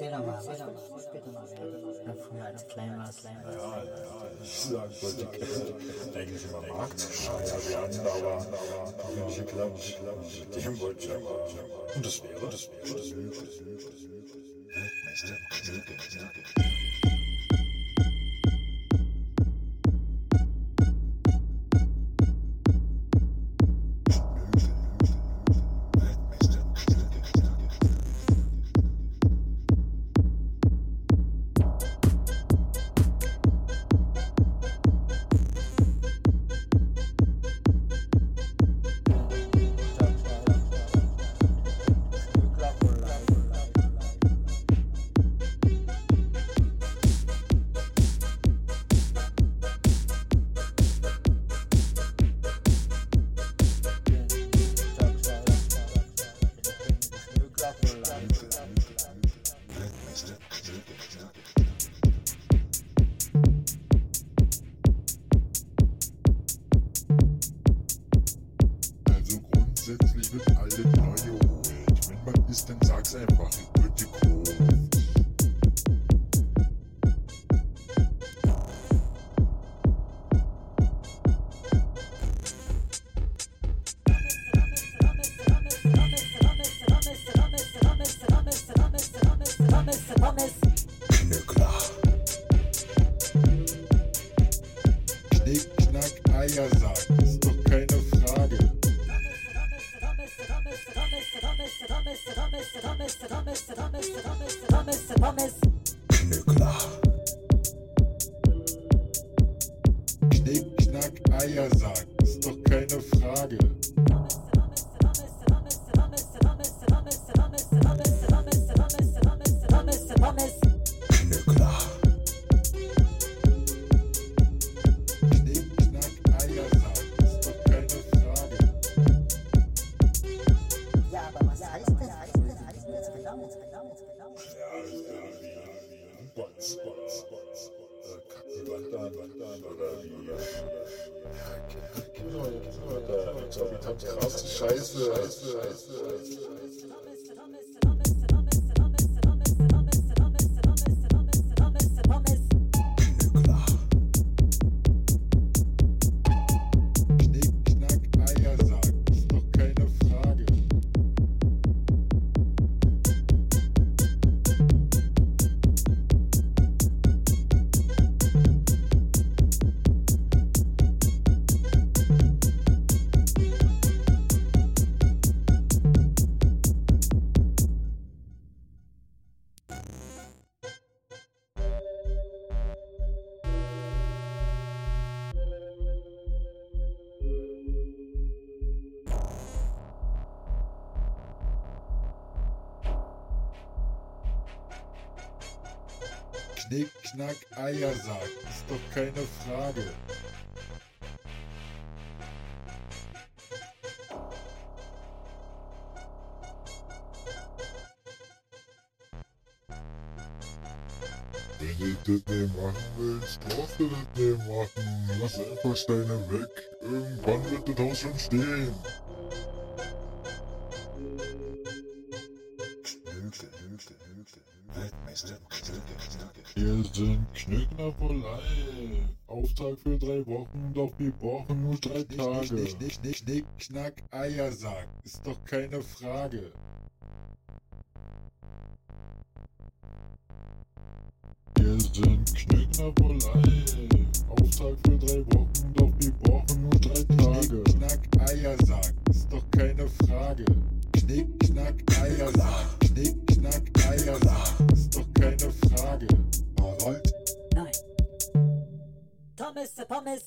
Erzähl doch mal, was wolltest bitte mal werden? Früher als klein warst. Ja, ja, ich sagen wollte, eigentlich immer Marktschreier werden, aber hat nicht geklappt. Mit dem wollte ich aber. Und das wäre, das wäre, das wäre, das wäre, das wäre. Weltmeister Knödel, Knödel. Weltmeister Also grundsätzlich wird alles neu geholt. Wenn man ist, dann sag's einfach, ich wird gekauft. Knöckler. Knick, knack, Eiersack, ist doch keine Frage. Knöckler. Knick, knack, Eiersack, ist doch keine Frage. Hab krasse Scheiße. Scheiße, Scheiße. Knöckler. Knick, knack, Eiersack, ist doch keine Frage. Wenn du das nicht machen willst, darfst du das nicht machen. Lass einfach Steine weg. Irgendwann wird das Haus schon stehen. Weltmeister Knödel, Knödel. Wir sind Knödler for life. Auftrag für drei Wochen, doch wir brauchen nur drei Tage. Nicht, nicht, nicht, nicht, knack, Eiersack. Ist doch keine Frage. Wir sind Knödler for life. Auftrag für drei Wochen, doch wir brauchen nur drei Tage. Knick, knack, Eiersack. Ist doch keine Frage. Knick, knack, Eiersack. Knick, knack, Eiersack. Pommes.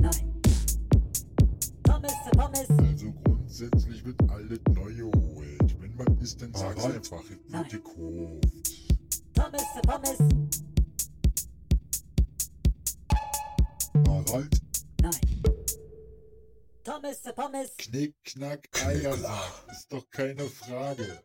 Nein. Thomas, Pommes. Also grundsätzlich wird alles neu geholt. Wenn man ist, dann sag's einfach, es Nein. wird gekauft. Thomas, Pommes. Harald, Nein. Thomas, Pommes. Knick, knack, Eiersack. Ist doch keine Frage.